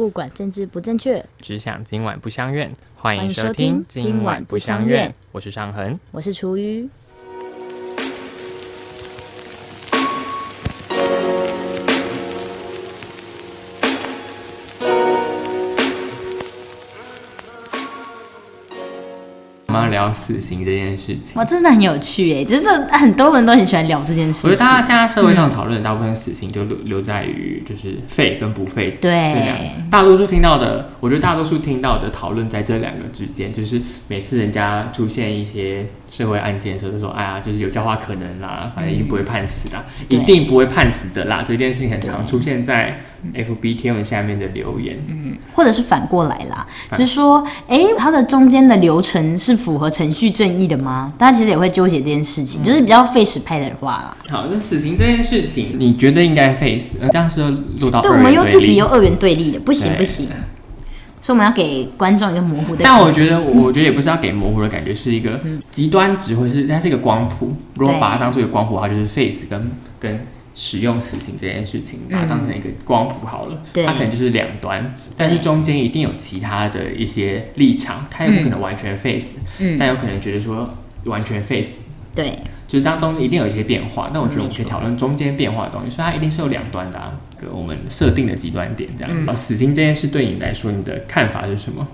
不管政治不正确，只想今晚不相怨。欢迎迎收收听听今晚不相怨，我是尚恒。我是厨余。我们要聊死刑这件事情。哇，真的很有趣哎，真的很多人都很喜欢聊这件事情。我觉得大家现在社会上讨论的大部分死刑就留留在于就是废跟不废，对就这样。大多数听到的，我觉得大多数听到的讨论在这两个之间，就是每次人家出现一些社会案件的时候，就说哎呀，就是有教化可能啦，反正一定不会判死啦，对一定不会判死的啦。这件事情很常出现在 FB 贴文下面的留言。嗯或者是反过来啦，就是说，哎，它的中间的流程是符合程序正义的吗？大家其实也会纠结这件事嗯情，就是比较费史派的话啦。好，那死刑这件事情，你觉得应该废死？那这样是不是录到对，我们又自己又二元对立的，不行对不行。所以我们要给观众一个模糊的。但我觉得，我觉得也不是要给模糊的感觉，是一个极端值，会是它是一个光谱。如果把它当做一个光谱的话，就是 face 跟跟使用死刑这件事情，把它当成一个光谱好了。对它可能就是两端，但是中间一定有其他的一些立场，它也不可能完全 face，、嗯但有可能觉得说完全 face。对，就是当中一定有一些变化，但我觉得我们可以讨论中间变化的东西，所以它一定是有两端的、啊，个我们设定的极端点这样。嗯啊，死刑这件事对你来说，你的看法是什么？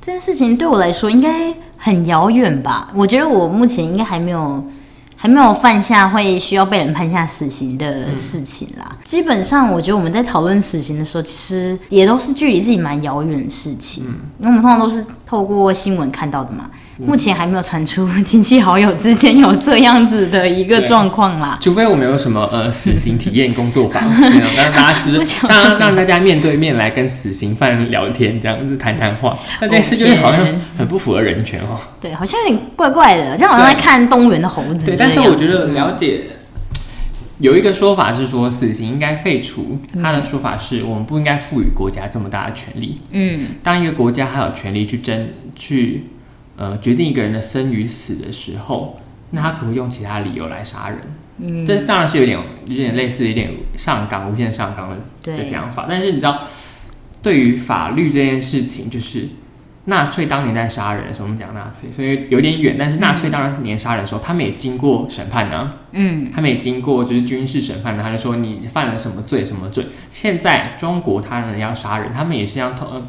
这件事情对我来说应该很遥远吧？我觉得我目前应该还没有。还没有犯下会需要被人判下死刑的事情啦。基本上，我觉得我们在讨论死刑的时候，其实也都是距离自己蛮遥远的事情。因为我们通常都是透过新闻看到的嘛。目前还没有传出 亲戚好友之间有这样子的一个对状况啦。除非我们有什么呃死刑体验工作坊，让大家就我是让让大家面对面来跟死刑犯聊天，这样子谈谈话。那这件事就是好像很不符合人权哦。对，好像有点怪怪的，这样好像在看动物园的猴子。对，但是我觉得了解有一个说法是说死刑应该废除，他的说法是我们不应该赋予国家这么大的权利。嗯，当一个国家还有权利去争去呃决定一个人的生与死的时候，那他可不可以用其他理由来杀人？嗯，这当然是有点有点类似有点上纲无限上纲的的讲法，但是你知道，对于法律这件事情，就是纳粹当年在杀人的时候，我们讲纳粹，所以有点远，但是纳粹当年杀人的时候，他们也经过审判啊，嗯，他们也经过就是军事审判呢，他就说你犯了什么罪什么罪。现在中国他们要杀人，他们也是要通，呃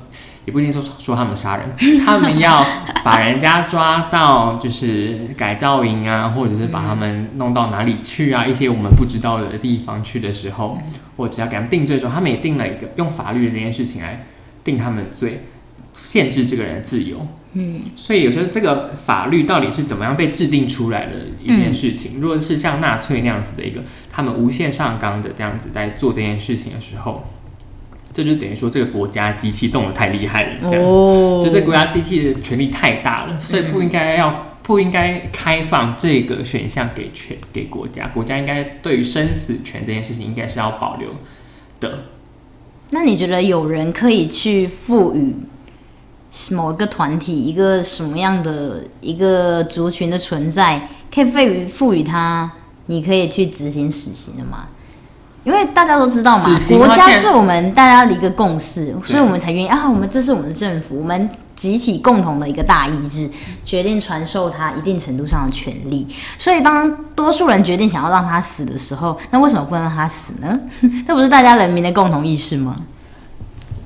也不一定说说他们杀人，他们要把人家抓到就是改造营啊，或者是把他们弄到哪里去啊，一些我们不知道的地方去的时候，我只要给他们定罪的时候，他们也定了一个用法律的这件事情来定他们的罪，限制这个人的自由。嗯，所以有时候这个法律到底是怎么样被制定出来的一件事情，如果是像纳粹那样子的一个他们无限上纲的这样子在做这件事情的时候，这就等于说这个国家机器动得太厉害了，这样子，哦，就这国家机器的权力太大了，所以不应该要。不应该开放这个选项给全给国家，国家应该对于生死权这件事情应该是要保留的。那你觉得有人可以去赋予某一个团体一个什么样的一个族群的存在，可以赋予赋予他，你可以去执行死刑的吗？因为大家都知道嘛国家是我们大家的一个共识，所以我们才愿意啊，我们这是我们的政府，我们集体共同的一个大意志，决定传授他一定程度上的权利。所以当多数人决定想要让他死的时候，那为什么不能让他死呢？这不是大家人民的共同意识吗？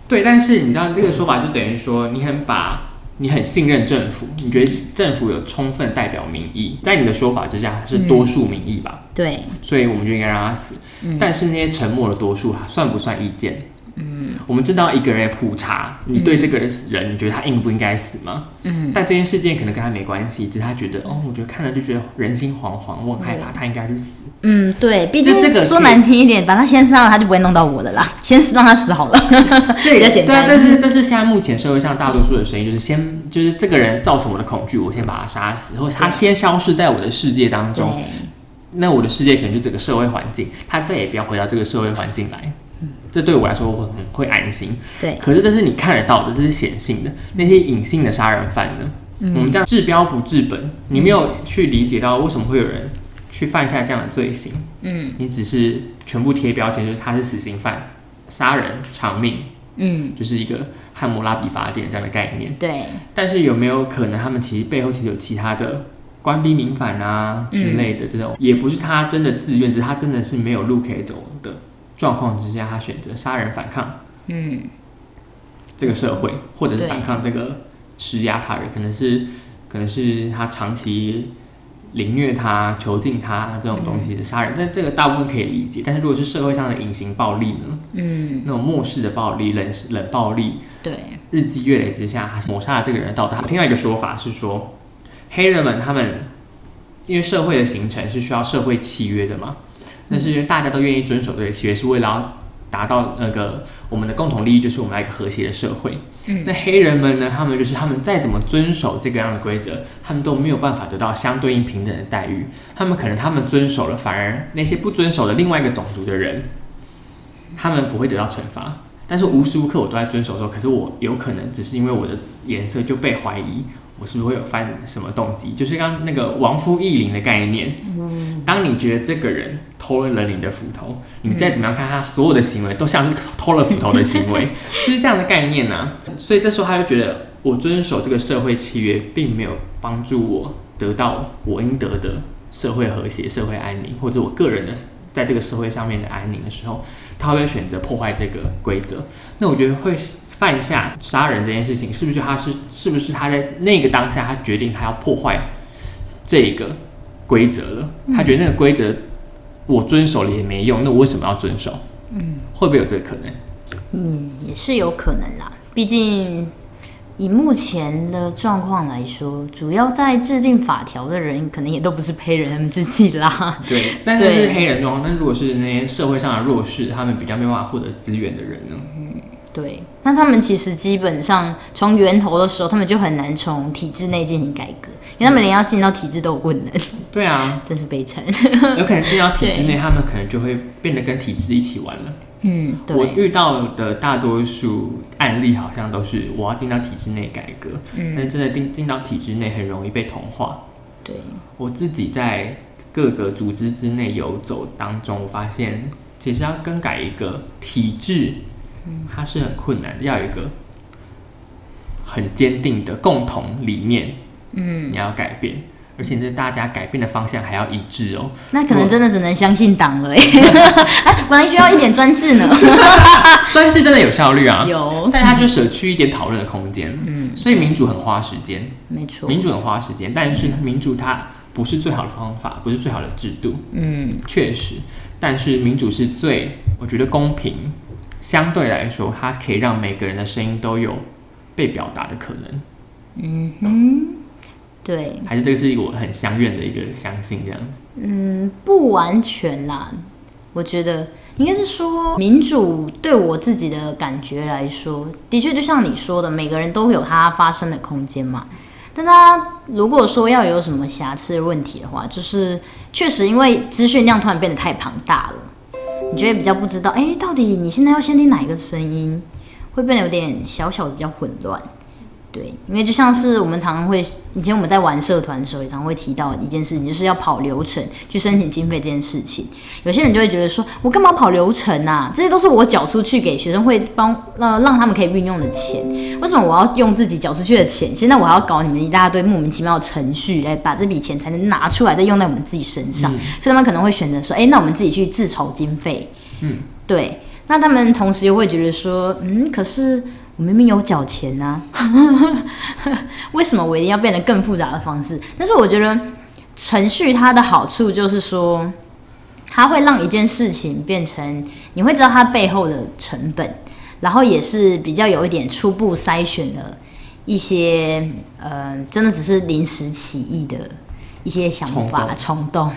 对，但是你知道这个说法就等于说，你很把你很信任政府，你觉得政府有充分代表民意，在你的说法之下是多数民意吧，对，所以我们就应该让他死。但是那些沉默的多数算不算意见？嗯，我们知道一个人普查，你对这个人，你觉得他应不应该死吗？嗯，但这件事件可能跟他没关系，只是他觉得，哦，我觉得看了就觉得人心惶惶，我很害怕，他应该去死。嗯，对，毕竟这个说难听一点，把他先杀了，他就不会弄到我的啦。先让他死好了，这 比较简单对啊，单。这是这是现在目前社会上大多数的声音，就是先就是这个人造成我的恐惧，我先把他杀死，或者他先消失在我的世界当中，那我的世界可能就整个社会环境，他再也不要回到这个社会环境来。这对我来说我很会安心。对，可是这是你看得到的，这是显性的。那些隐性的杀人犯呢？我们这样治标不治本，你没有去理解到为什么会有人去犯下这样的罪行。嗯，你只是全部贴标签，就是他是死刑犯、杀人偿命，嗯，就是一个汉谟拉比法典这样的概念。对，但是有没有可能他们其实背后其实有其他的官逼民反啊之类的这种，也不是他真的自愿，只是他真的是没有路可以走的状况之下，他选择杀人反抗嗯，这个社会，或者是反抗这个施压他人，可能是可能是他长期凌虐他、囚禁他这种东西的杀人，但这个大部分可以理解。但是如果是社会上的隐形暴力呢？嗯，那种漠视的暴力、冷冷暴力，对，日积月累之下，抹杀了这个人的道德。我听到一个说法是说，黑人们他们因为社会的形成是需要社会契约的嘛，但是因为大家都愿意遵守这个契约，是为了要达到那个我们的共同利益，就是我们要一个和谐的社会。嗯那黑人们呢，他们就是他们再怎么遵守这个样的规则，他们都没有办法得到相对应平等的待遇。他们可能他们遵守了，反而那些不遵守的另外一个种族的人，他们不会得到惩罚。但是无时无刻我都在遵守的时候，可是我有可能只是因为我的颜色就被怀疑，我是不是会有犯什么动机？就是刚刚那个亡夫益灵的概念。当你觉得这个人偷了你的斧头，你再怎么样看他所有的行为都像是偷了斧头的行为，就是这样的概念呢、所以这时候他就觉得，我遵守这个社会契约，并没有帮助我得到我应得的社会和谐、社会安宁，或者我个人的在这个社会上面的安宁的时候，他会选择破坏这个规则。那我觉得会犯下杀人这件事情，是不是他是是不是他在那个当下，他决定他要破坏这个规则了？他觉得那个规则我遵守了也没用，那我为什么要遵守？嗯，会不会有这个可能？嗯，也是有可能啦。毕竟以目前的状况来说，主要在制定法条的人，可能也都不是黑人他们自己啦。对，但是是黑人状况。那如果是那些社会上的弱势，他们比较没办法获得资源的人呢？嗯对，那他们其实基本上从源头的时候，他们就很难从体制内进行改革，因为他们连要进到体制都有困难，对啊，真是悲惨。有可能进到体制内，他们可能就会变得跟体制一起玩了。嗯，我，遇到的大多数案例好像都是我要进到体制内改革，嗯。但是嗯，真的进进到体制内很容易被同化。对，我自己在各个组织之内游走当中，我发现其实要更改一个体制，嗯。它是很困难的，要有一个很坚定的共同理念，嗯，你要改变，而且这大家改变的方向还要一致哦。那可能真的只能相信党了耶，哎 本来需要一点专制呢，专制真的有效率啊，有，但它就舍去一点讨论的空间。嗯，所以民主很花时间，没错，民主很花时间，但是民主它不是最好的方法，不是最好的制度，嗯，确实，但是民主是最我觉得公平，相对来说，它可以让每个人的声音都有被表达的可能，嗯哼，对，还是这个是一个我很相愿的一个相信这样。嗯，不完全啦，我觉得应该是说，民主对我自己的感觉来说，的确就像你说的，每个人都有他发声的空间嘛。但他如果说要有什么瑕疵的问题的话，就是确实因为资讯量突然变得太庞大了，你就会比较不知道，哎、到底你现在要先听哪一个声音，会变得有点小小的比较混乱。对，因为就像是我们常常会，以前我们在玩社团的时候，也常会提到一件事情，就是要跑流程去申请经费这件事情。有些人就会觉得说，我干嘛跑流程啊？这些都是我缴出去给学生会帮呃让他们可以运用的钱，为什么我要用自己缴出去的钱？现在我还要搞你们一大堆莫名其妙的程序来把这笔钱才能拿出来，再用在我们自己身上？所以他们可能会选择说，哎、那我们自己去自筹经费。嗯，对。那他们同时又会觉得说，嗯，可是我明明有缴钱啊，为什么我一定要变得更复杂的方式？但是我觉得程序它的好处就是说，它会让一件事情变成你会知道它背后的成本，然后也是比较有一点初步筛选的一些呃，真的只是临时起意的一些想法冲动冲动。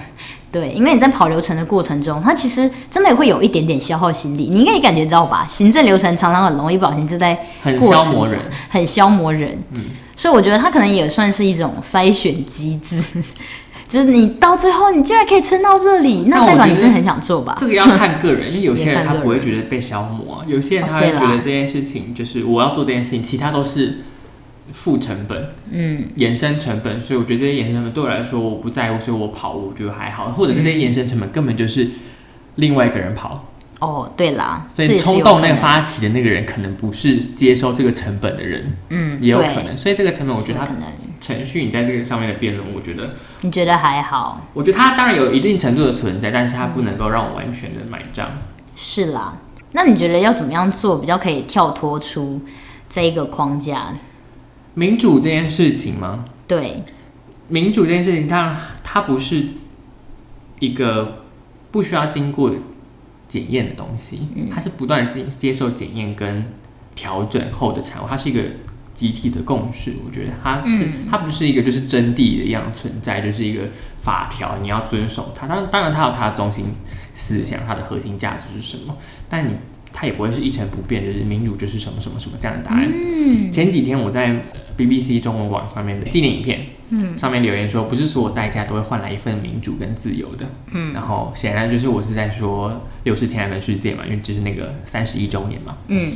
对，因为你在跑流程的过程中，它其实真的会有一点点消耗心力，你应该也感觉到吧？行政流程常常很容易不小心就在很消磨人，很消磨人。嗯所以我觉得它可能也算是一种筛选机制，就是你到最后你竟然可以撑到这里，那代表你真的很想做吧？这个要看个人，因为有些人他不会觉得被消磨啊，有些人他会觉得这件事情就是我要做这件事情，其他都是负成本。嗯，衍生成本，所以我觉得这些衍生成本对我来说我不在乎，所以我跑我觉得还好，或者是这些衍生成本根本就是另外一个人跑，哦，对啦，所以冲动那个发起的那个人，可能不是接收这个成本的人，嗯，也有可能。所以这个成本，我觉得他可能。程序你在这个上面的辩论，我觉得，你觉得还好？我觉得它当然有一定程度的存在，但是它不能够让我完全的买账。是啦，那你觉得要怎么样做比较可以跳脱出这一个框架？民主这件事情吗？对，民主这件事情，它它不是一个不需要经过检验的东西，它是不断接接受检验跟调整后的产物，它是一个集体的共识。我觉得它是、它不是一个就是真谛的一样存在，就是一个法条，你要遵守它。当当然，它有它的中心思想，它的核心价值是什么，但你。它也不会是一成不变，就是民主就是什么什么什么这样的答案。前几天我在呃 BBC 中文网上面的纪念影片，上面留言说，不是所有代价都会换来一份民主跟自由的。嗯，然后显然就是我是在说六十天安门事件嘛，因为就是那个三十一周年嘛。嗯，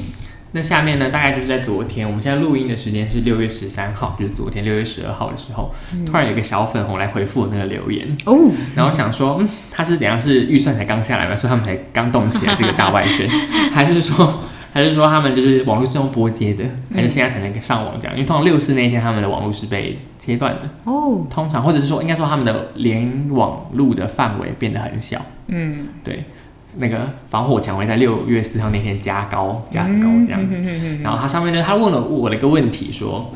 那下面呢，大概就是在昨天，我们现在录音的时间是六月十三号，就是昨天六月十二号的时候，突然有一个小粉红来回复我那个留言，哦，然后想说，嗯，他是怎样是预算才刚下来嘛，所以他们才刚动起来这个大外宣，还是说，还是说他们就是网络是用拨接的，还是现在才能上网这样？因为通常六四那一天他们的网络是被切断的，哦，通常或者是说应该说他们的联网路的范围变得很小，嗯，对，那个防火墙会在六月四号那天加高，加很高这样。然后他上面呢，他问了我的一个问题，说：“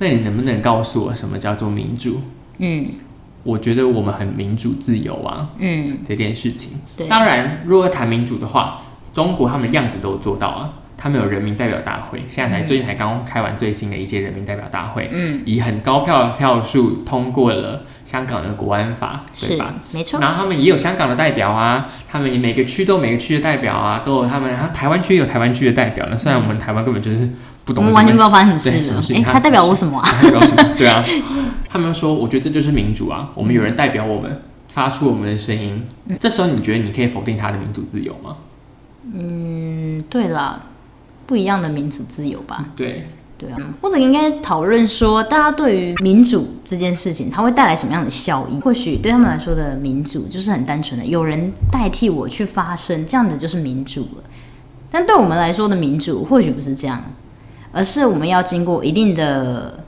那你能不能告诉我什么叫做民主？”嗯我觉得我们很民主自由啊，嗯，这件事情。对，当然，如果谈民主的话，中国他们的样子都做到啊。他们有人民代表大会，现在才、最近才刚开完最新的一届人民代表大会，嗯，以很高票的票数通过了香港的国安法，对是吧？没错，然后他们也有香港的代表啊，他们每个区都有每个区的代表啊，都有他们，然后台湾区有台湾区的代表呢。虽然我们台湾根本就是不懂我，们完全不知道发生什么事。情哎，他他代表我什么啊？他代表什么？对啊，他们说，我觉得这就是民主啊，我们有人代表我们，发出我们的声音。嗯这时候你觉得你可以否定他的民主自由吗？嗯，对啦，不一样的民主自由吧。对，对啊，或者应该讨论说，大家对于民主这件事情，它会带来什么样的效益？或许对他们来说的民主就是很单纯的，有人代替我去发声，这样子就是民主了。但对我们来说的民主，或许不是这样，而是我们要经过一定的、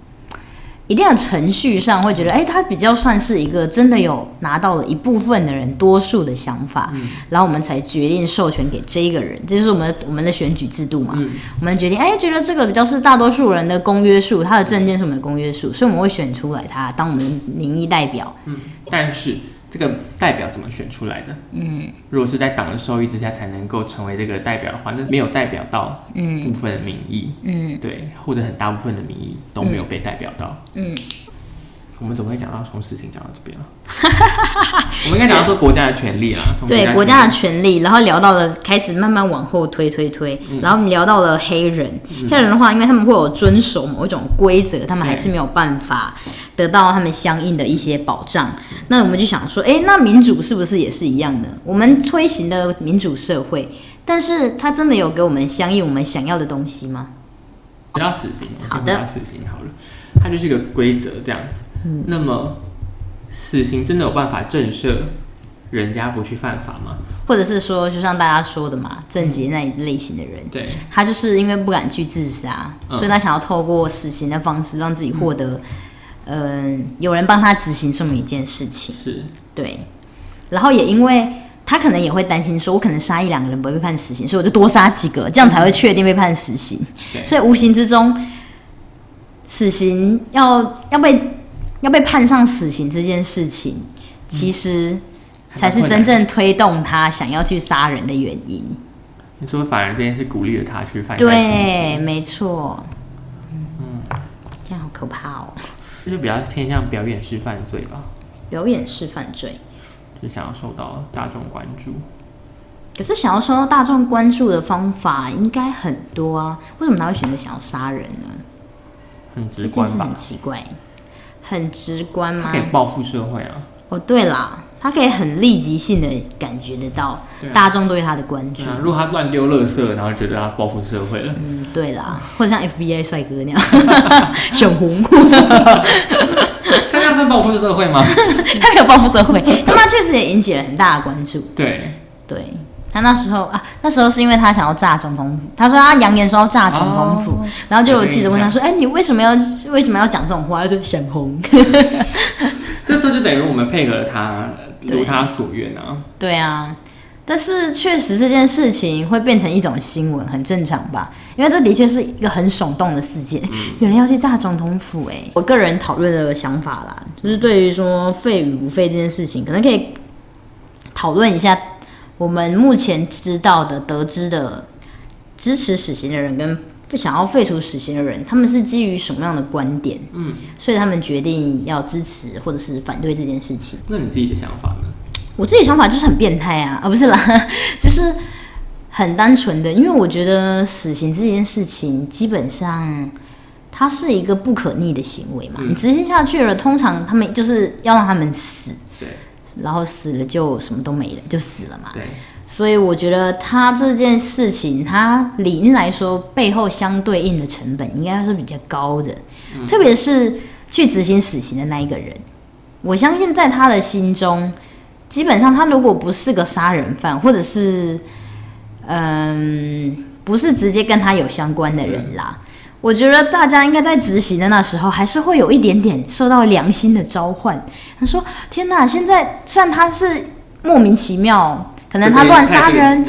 一定的程序上，会觉得，哎、他比较算是一个真的有拿到了一部分的人多数的想法，然后我们才决定授权给这一个人，这就是我们我们的选举制度嘛。嗯我们决定，哎，觉得这个比较是大多数人的公约数，他的证件是我们的公约数，所以我们会选出来他当我们的民意代表。嗯，但是这个代表怎么选出来的？嗯，如果是在党的授意之下才能够成为这个代表的话，那没有代表到嗯。部分的民意，嗯。对，或者很大部分的民意都没有被代表到。嗯，我们怎么会讲到从事情讲到这边了？我们应该讲到说国家的权利啦，从对国家的权权利，然后聊到了开始慢慢往后推推推，嗯然后我们聊到了黑人。黑人的话，因为他们会有遵守某一种规则，他们还是没有办法得到他们相应的一些保障。那我们就想说，哎，那民主是不是也是一样的？我们推行的民主社会，但是它真的有给我们相应我们想要的东西吗？不要死刑，好的先回到死刑好了，它就是一个规则这样子。嗯。那么死刑真的有办法震慑人家不去犯法吗？或者是说，就像大家说的嘛，郑杰那一类型的人，对，他就是因为不敢去自杀，嗯。所以他想要透过死刑的方式让自己获得，嗯、有人帮他执行这么一件事情。是，对，然后也因为他可能也会担心说，我可能杀一两个人不会被判死刑，所以我就多杀几个，这样才会确定被判死刑。所以无形之中，死刑要要被要被判上死刑这件事情，其实才是真正推动他想要去杀人的原因。你说反而这件事鼓励了他去犯下对，没错。嗯，这样好可怕哦！就是比较偏向表演式犯罪吧，表演式犯罪，就是想要受到大众关注。可是想要受到大众关注的方法应该很多啊，为什么他会选择想要杀人呢？很直观吧很？奇怪，很直观吗？他可？以报复社会啊，哦，对啦，他可以很立即性的感觉得到大众对他的关注。如果他乱丢垃圾，然后觉得他报复社会了，嗯，对啦，或者像 FBI 帅哥那样，选红，他这样算报复社会吗？他没有报复社会，但他确实也引起了很大的关注。对，对，他那时候啊，那时候是因为他想要炸总统府，他说他扬言说要炸总统府，哦然后就有记者问他说：“哎、你为什么要为什么要讲这种话？”他说：“想红。这时候就等于我们配合了他，如他所愿啊。”对啊，但是确实这件事情会变成一种新闻，很正常吧？因为这的确是一个很耸动的事件，有人要去炸总统府、哎，我个人讨论的想法啦，就是对于说废与不废这件事情，可能可以讨论一下我们目前知道的、得知的支持死刑的人跟不想要废除死刑的人，他们是基于什么样的观点？嗯，所以他们决定要支持或者是反对这件事情。那你自己的想法呢？我自己的想法就是很变态啊，啊不是啦，就是很单纯的，因为我觉得死刑这件事情基本上它是一个不可逆的行为嘛，嗯。你执行下去了，通常他们就是要让他们死，对然后死了就什么都没了，就死了嘛。对，所以我觉得他这件事情，他理应来说背后相对应的成本应该是比较高的，特别是去执行死刑的那一个人，我相信在他的心中，基本上他如果不是个杀人犯，或者是嗯不是直接跟他有相关的人啦。我觉得大家应该在执行的那时候，还是会有一点点受到良心的召唤。他说：“天哪，现在虽然他是莫名其妙，可能他乱杀人，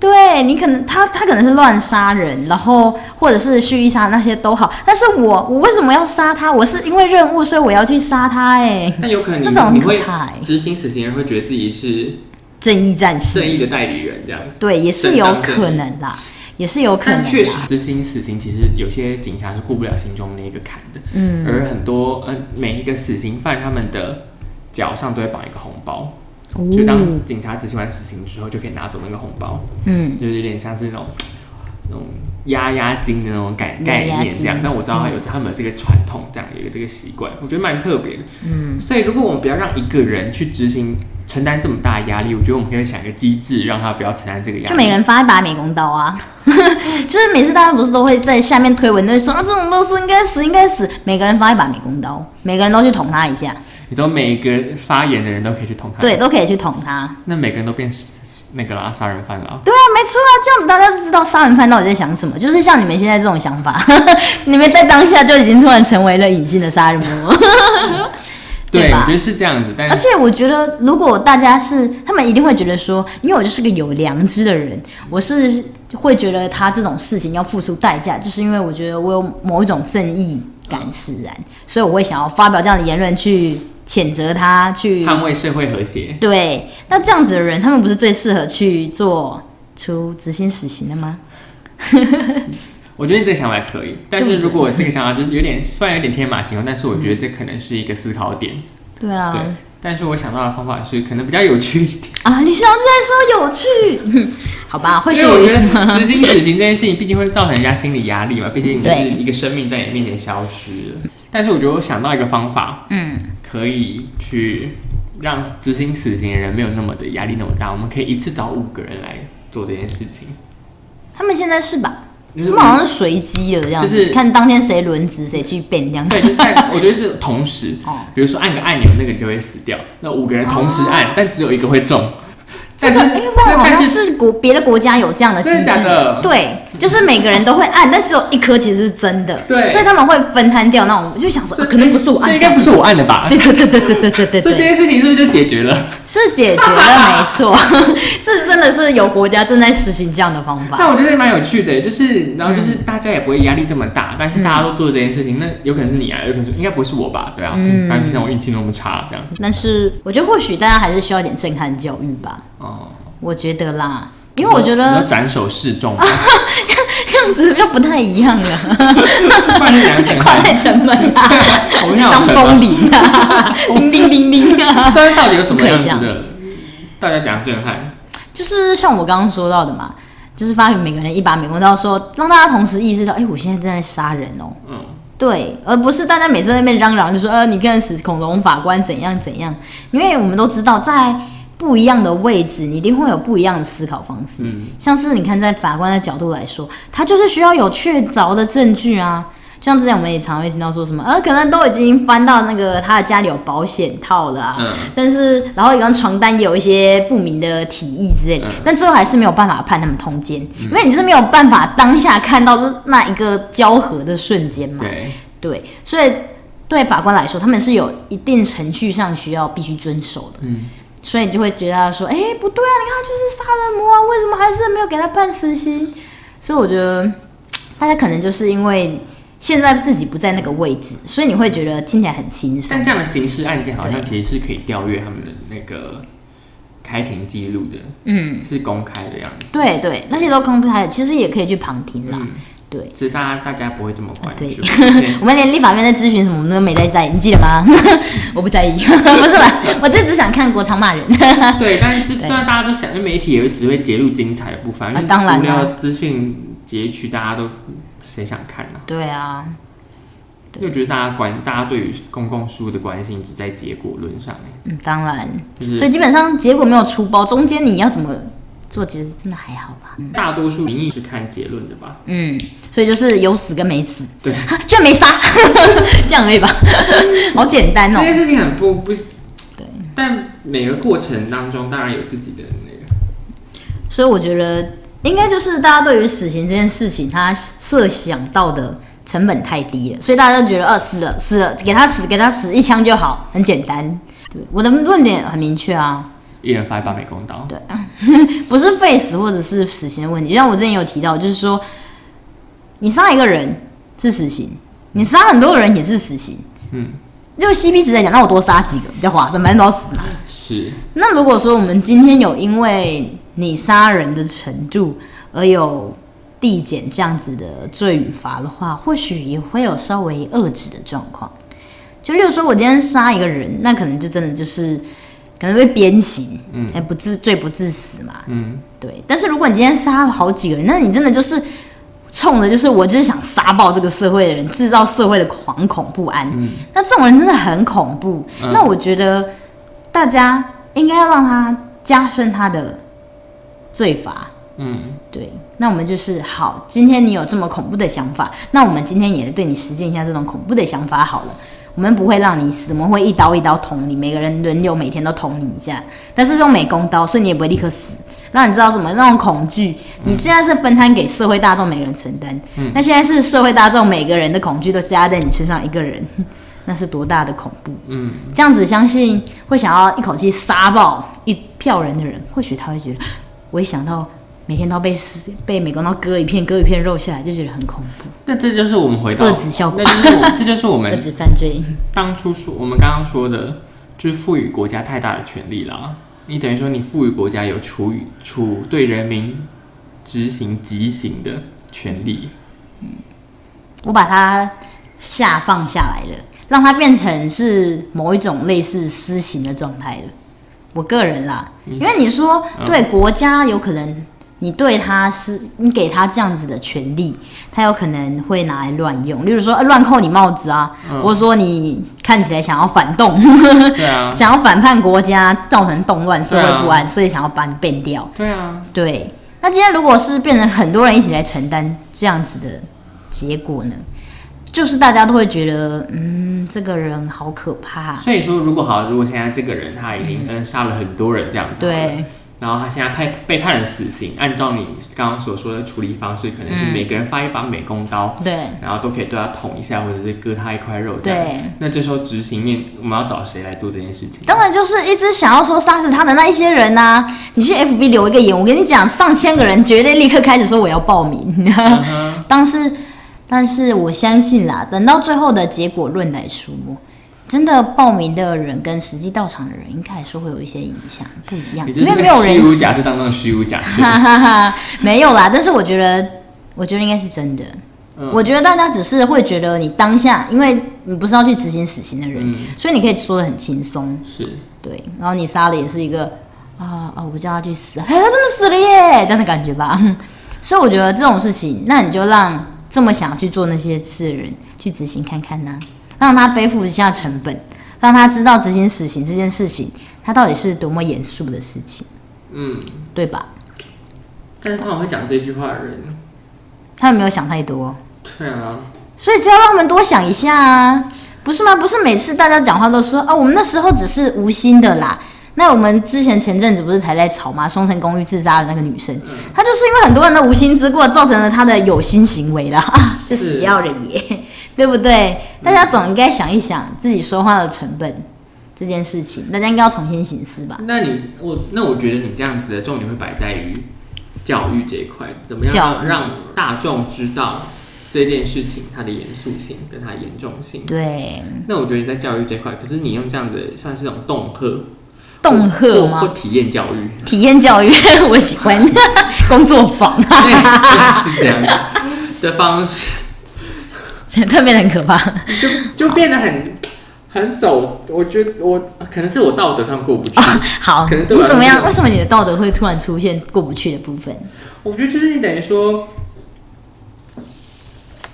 对你可能他他可能是乱杀人，然后或者是蓄意杀那些都好，但是我我为什么要杀他？我是因为任务，所以我要去杀他、哎，那有可能你那种很可怕欸执行死刑人会觉得自己是正义战士，正义的代理人这样子。对，也是有可能啦，也是有可能实，执行死刑，其实有些警察是过不了心中那个坎的，嗯，而很多呃每一个死刑犯他们的脚上都会绑一个红包，就哦当警察执行完死刑之后，就可以拿走那个红包，嗯，就是有点像是那种那种压压惊的那种概概念这样。惊。但我知道他有他们有这个传统，这样有一个这个习惯，我觉得蛮特别的。嗯，所以如果我们不要让一个人去执行承担这么大的压力，我觉得我们可以想一个机制，让他不要承担这个压力。就每个人发一把美工刀啊，就是每次大家不是都会在下面推文，都会说啊这种都是应该死应该死，每个人发一把美工刀，每个人都去捅他一下，你说每个发言的人都可以去捅他，对，，都可以去捅他。那每个人都变那个啦，杀人犯了。对啊，没错啊，这样子大家就知道杀人犯到底在想什么。就是像你们现在这种想法，你们在当下就已经突然成为了隐性的杀人魔，对我觉得是这样子，但是而且我觉得，如果大家是，他们一定会觉得说，因为我就是个有良知的人，我是会觉得他这种事情要付出代价，就是因为我觉得我有某一种正义感使然，所以我会想要发表这样的言论去谴责他，去捍卫社会和谐。对。那这样子的人，他们不是最适合去做出执行死刑的吗？我觉得你这个想法还可以，但是如果这个想法就是有点虽然有点天马行空，但是我觉得这可能是一个思考点。对啊，对，但是我想到的方法是可能比较有趣一点，啊，你想在说有趣，好吧？会是因为我觉得执行死刑这件事情，毕竟会造成人家心理压力嘛，毕竟你是一个生命在你面前消失了。但是我觉得我想到一个方法，嗯，可以去让执行死刑的人没有那么的压力那么大。我们可以一次找五个人来做这件事情，他们现在是吧？就是他们好像是随机的这样子，就是看当天谁轮值谁去变这样子。对，就是在我觉得这同时，哦，比如说按个按钮，那个人就会死掉。那五个人同时按，但只有一个会中。但是，这个因为忘了好像但是是国别的国家有这样的机真的假制的，对，就是每个人都会按，但只有一颗其实是真的，对所以他们会分摊掉那种，我就想说、可能不是我按，这应该不是我按的吧？对对对对对对对对对，所以这件事情是不是就解决了？是解决了，没错，这真的是有国家正在实行这样的方法。但我觉得蛮有趣的，就是然后就是大家也不会压力这么大，但是大家都做这件事情，那有可能是你啊，有可能是应该不是我吧？对啊，嗯反正平常我运气那么差，这样但是我觉得或许大家还是需要一点震撼教育吧，哦。我觉得啦，因为我觉得你说斩首示众嘛，样子又不太一样了。跨太沉闷啊，我们要当风铃啊，叮叮叮叮啊。但是到底有什么样子的？大家讲震撼，就是像我刚刚说到的嘛，就是发给每个人一把美工刀说让大家同时意识到，哎、我现在正在杀人哦、嗯，对，而不是大家每次在那边嚷嚷，就说呃，你看死恐龙法官怎样怎样，因为我们都知道，在不一样的位置，你一定会有不一样的思考方式。嗯像是你看，在法官的角度来说，他就是需要有确凿的证据啊。像之前我们也常会听到说什么，呃，可能都已经翻到那个他的家里有保险套了、啊，嗯但是然后一张床单也有一些不明的体液之类的，嗯但最后还是没有办法判他们通奸，因为你是没有办法当下看到那一个交合的瞬间嘛。对，对，所以对法官来说，他们是有一定程序上需要必须遵守的。嗯，所以你就会觉得说，哎、不对啊，你看他就是杀人魔啊，为什么还是没有给他判死刑？所以我觉得大家可能就是因为现在自己不在那个位置，所以你会觉得听起来很轻松但。这样的刑事案件好像其实是可以调阅他们的那个开庭记录的，嗯，是公开的样子。对对，那些都公开的，其实也可以去旁听啦。嗯，对。只是大家大家不会这么关对。注。我们连立法院在咨询什么，我们都没在在意，你记得吗？我不在意，不是啦，我就只想看国昌骂人。对，但是这对。当然大家都想，媒体也只会揭露精彩的部分，因为当然啦。无聊资讯截取大家都谁想看呢、对啊，因为我觉得大家关，大家对于公共事务的关心只在结果论上、欸，嗯，当然，就是所以基本上结果没有出包，中间你要怎么做，其实真的还好啦。大多数民意是看结论的吧？嗯，所以就是有死跟没死，对，哈 居然没杀，这样而已吧，好简单哦。这件事情很不不，对，但每个过程当中当然有自己的那个，所以我觉得应该就是大家对于死刑这件事情，他设想到的成本太低了，所以大家都觉得，呃，死了死了，给他死给他死一枪就好，很简单。对，我的论点很明确啊，一人发一把美工刀。对，不是废死或者是死刑的问题。就像我之前有提到，就是说，你杀一个人是死刑，你杀很多人也是死刑。嗯，就 CP 值来讲，那我多杀几个比较划算，反正都要死嘛。是，那如果说我们今天有因为你杀人的程度而有递减这样子的罪与罚的话，或许也会有稍微遏制的状况。就例如说，我今天杀一个人，那可能就真的就是可能被鞭刑，嗯哎，不至罪不至死嘛。嗯，对，但是如果你今天杀了好几个人，那你真的就是冲着，就是我就是想杀爆这个社会的人，制造社会的惶恐不安。那这种人真的很恐怖。嗯那我觉得大家应该要让他加深他的罪罚。嗯，对，那我们就是好，今天你有这么恐怖的想法，那我们今天也对你实践一下这种恐怖的想法好了。我们不会让你死，我们会一刀一刀捅你，每个人轮流每天都捅你一下，但是用美工刀，所以你也不会立刻死。让你知道什么？那种恐惧，你现在是分摊给社会大众每个人承担，那现在是社会大众每个人的恐惧都加在你身上一个人，那是多大的恐怖？嗯，这样子相信会想要一口气杀爆一票人的人，或许他会觉得，我一想到每天都被撕被美工刀割一片割一片肉下来，就觉得很恐怖，那这就是我们回到，遏制效果那就是我，这就是我 遏们制犯罪。当初说，我们刚刚说的，就是赋予国家太大的权利啦。你等于说，你赋予国家有处予处对人民执行极刑的权利。嗯我把它下放下来了，让它变成是某一种类似私刑的状态了。我个人啦，因为你说嗯对国家有可能，你对他是你给他这样子的权利，他有可能会拿来乱用，例如说呃乱扣你帽子啊，嗯。或者说你看起来想要反动，对啊，想要反叛国家，造成动乱、社会不安，所以想要把你变掉。对啊，对，那今天如果是变成很多人一起来承担这样子的结果呢？就是大家都会觉得，嗯，这个人好可怕。所以说，如果好，如果现在这个人他已经杀了很多人这样子，，对，然后他现在判被判了死刑，按照你刚刚所说的处理方式，可能是嗯每个人发一把美工刀，对，然后都可以对他捅一下，或者是割他一块肉这样。对。那这时候执行面，我们要找谁来做这件事情？当然就是一直想要说杀死他的那一些人呐、你去 FB 留一个言，我跟你讲，上千个人绝对立刻开始说我要报名。但是，但是我相信啦，等到最后的结果论来说，真的报名的人跟实际到场的人，应该还是会有一些影响，不一样，因为没有人虚假设当中的虚无假设。哈哈哈，没有啦，但是我觉得，我觉得应该是真的。嗯我觉得大家只是会觉得你当下，因为你不是要去执行死刑的人，嗯所以你可以说的很轻松，是，对。然后你杀了也是一个啊啊，我叫他去死，哎，他真的死了耶，这样的感觉吧。所以我觉得这种事情，那你就让这么想去做那些事的人去执行看看呐、让他背负一下成本，让他知道执行死刑这件事情，他到底是多么严肃的事情，嗯。对吧？但是通常会讲这句话的人，他有没有想太多？对啊，所以只要让他们多想一下啊，不是吗？不是每次大家讲话都说啊，我们那时候只是无心的啦。那我们之前前阵子不是才在吵吗？双城公寓自杀的那个女生，她就是因为很多人的无心之过，造成了她的有心行为了啊，就死要人耶，对不对？大家总应该想一想自己说话的成本这件事情，大家应该要重新醒思吧。那你我那我觉得你这样子的重点会摆在于教育这一块，怎么样让大众知道这件事情它的严肃性跟它的严重性。对，那我觉得你在教育这块，可是你用这样子算是一种恫吓、恫吓或或？体验教育，体验教育，我喜欢 工作坊，是这样子的方式，特别很可怕。就就变得很很走。我觉得我可能是我道德上过不去，好，可能怎么样？为什么你的道德会突然出现过不去的部分？我觉得就是你等于说，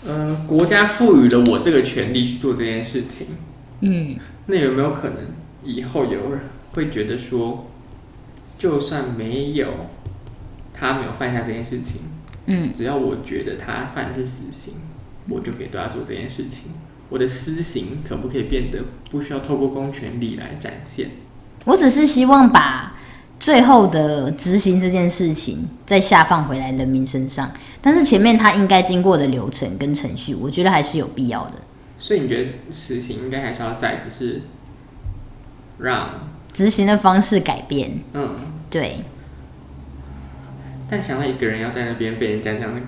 嗯、国家赋予了我这个权利去做这件事情，嗯，那有没有可能以后有人会觉得说，就算没有他没有犯下这件事情，嗯，只要我觉得他犯的是死刑，我就可以对他做这件事情。我的私刑可不可以变得不需要透过公权力来展现？我只是希望把最后的执行这件事情再下放回来人民身上，但是前面他应该经过的流程跟程序，我觉得还是有必要的。所以你觉得死刑应该还是要在，只是让执行的方式改变，嗯，对，但想到一个人要在那边被人家这样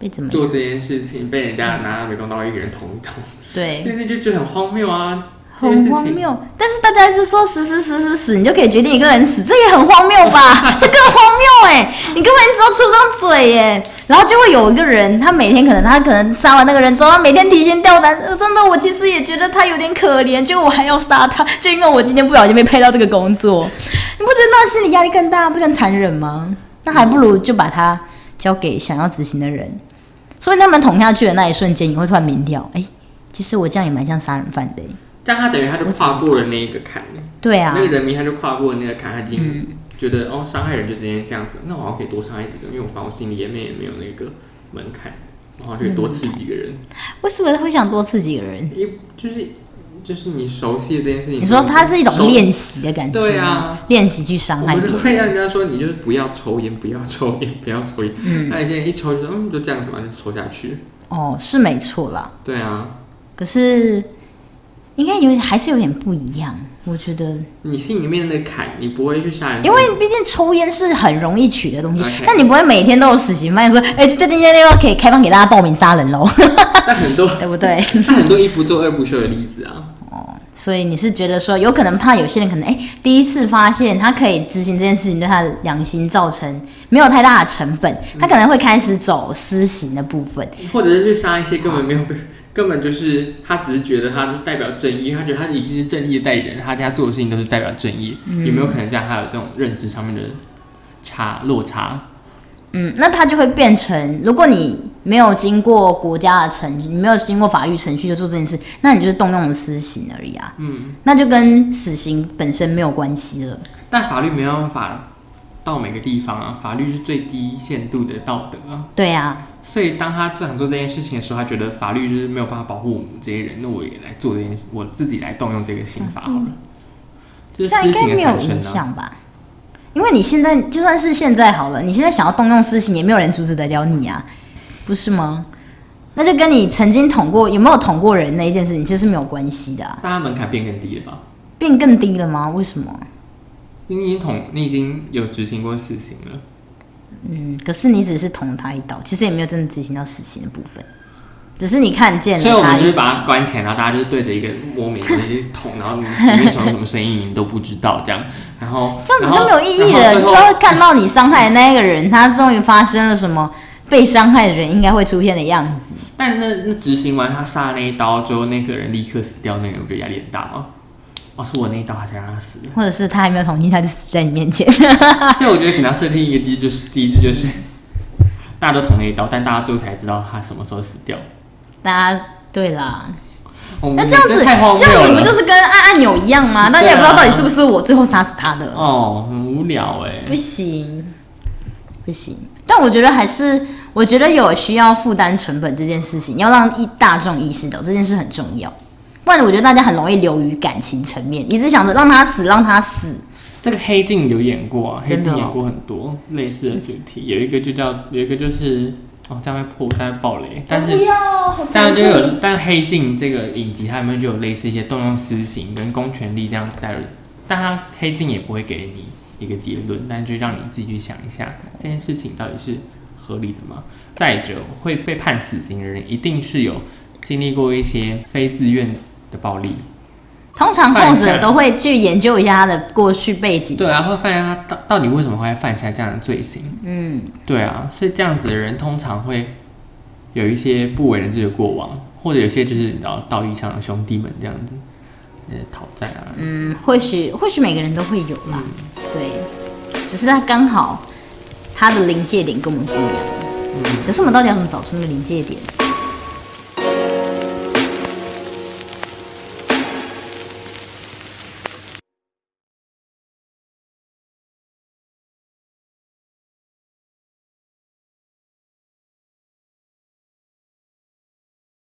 被怎么做这件事情，被人家拿美工刀一个人捅一捅，这对，件事就觉得很荒谬啊！很荒谬。但是大家一直说死死死死死，你就可以决定一个人死，这也很荒谬吧？这更荒谬哎、你根本只要出张嘴耶，然后就会有一个人，他每天可能他可能杀完那个人之后，他每天提心吊胆。呃真的，我其实也觉得他有点可怜，就我还要杀他，就因为我今天不小心被配到这个工作，你不觉得那心理压力更大，不更残忍吗？那还不如就把他交给想要执行的人。所以他们捅下去的那一瞬间，你会突然明掉，哎、其实我这样也蛮像杀人犯的、欸。这样他等于他就跨过了那一个坎，对啊。那，个人民他就跨过了那个坎，他已经嗯。觉得、哦，伤害人就直接这样子，那我好像可以多伤害几个，因为我反正我心里也没也没有那个门槛，然后就可以多刺几个人，为什么会想多刺几个人？因为就是就是你熟悉的这件事情，你说它是一种熟练习的感觉吗，对啊练习去伤害别人。们会让人家说你就是不要抽烟，不要抽烟，不要抽烟。嗯，那有些人一抽就说嗯就这样子嘛，就抽下去。哦，是没错啦，对啊，可是应该有还是有点不一样，我觉得，你心里面的坎，你不会去杀人，因为毕竟抽烟是很容易取的东西但你不会每天都有死刑犯说，哎、这今天要可以开放给大家报名杀人喽，但很多 对不对？但很多一不做二不休的例子啊。所以你是觉得说，有可能怕有些人可能哎、第一次发现他可以执行这件事情，对他的良心造成没有太大的成本，他可能会开始走私刑的部分。或者是去杀一些根本没有被，根本就是他只是觉得他是代表正义，他觉得他已经是正义的代理人，他家做的事情都是代表正义，有没有可能这样？他有这种认知上面的差落差？嗯，那他就会变成，如果你没有经过国家的程序，你没有经过法律程序就做这件事，那你就是动用了私刑而已啊。嗯，那就跟死刑本身没有关系了。但法律没办法到每个地方啊，法律是最低限度的道德啊。对啊，所以当他想做这件事情的时候，他觉得法律就是没有办法保护我们这些人，那我也来做这件事，我自己来动用这个刑法好了。这是私刑没有影产生啊。响吧？因为你现在就算是现在好了，你现在想要动用私刑，也没有人阻止得了你啊，不是吗？那就跟你曾经捅过有没有捅过人那一件事情，其实没有关系的、啊，但他门槛变更低了吧？变更低了吗？为什么？因为你已经捅，你已经有执行过死刑了。嗯，可是你只是捅了他一刀，其实也没有真的执行到死刑的部分，只是你看见了所以我们他就是把他关起来，然后大家就是对着一个莫名东西捅，然后你里面传出什么声音你都不知道，这样，然后这样子就没有意义了。是然后最后会看到你伤害的那一个人，他终于发生了什么被伤害的人应该会出现的样子。但那那执行完他杀了那一刀之后，那个人立刻死掉，那个人不就压力很大吗？哦，是我那一刀，他才让他死。或者是他还没有捅进，他就死在你面前。所以我觉得可能要设定一个机制，就是机制就是大家都捅了一刀，但大家最后才知道他什么时候死掉。大家对啦，哦那这样子，这样子。不就是跟按按钮一样吗？大家也不知道到底是不是我最后杀死他的。哦，很无聊哎。不行，不行。但我觉得还是我觉得有需要负担成本这件事情，要让一大众意识到这件事很重要。不然我觉得大家很容易流于感情层面，一直想着让他死，让他死。这个黑镜有演过啊，黑镜演过很多类似的主题，有一个就叫有一个就是哦，这样会破，这样会爆雷，但是。要，当然就有，但黑镜这个影集它里面就有类似一些动用私刑跟公权力这样子带入，但它黑镜也不会给你一个结论，但就让你自己去想一下这件事情到底是合理的吗？再者，会被判死刑的人一定是有经历过一些非自愿的暴力，通常后者都会去研究一下他的过去背景。对啊，会发现他到到底为什么会犯下这样的罪行？嗯，对啊，所以这样子的人通常会有一些不为人知的过往，或者有些就是你知道道义上的兄弟们这样子，呃，讨债啊，嗯，或许或许每个人都会有啦，对，只是他刚好他的临界点跟我们不一样。可是我们到底要怎么找出那个临界点？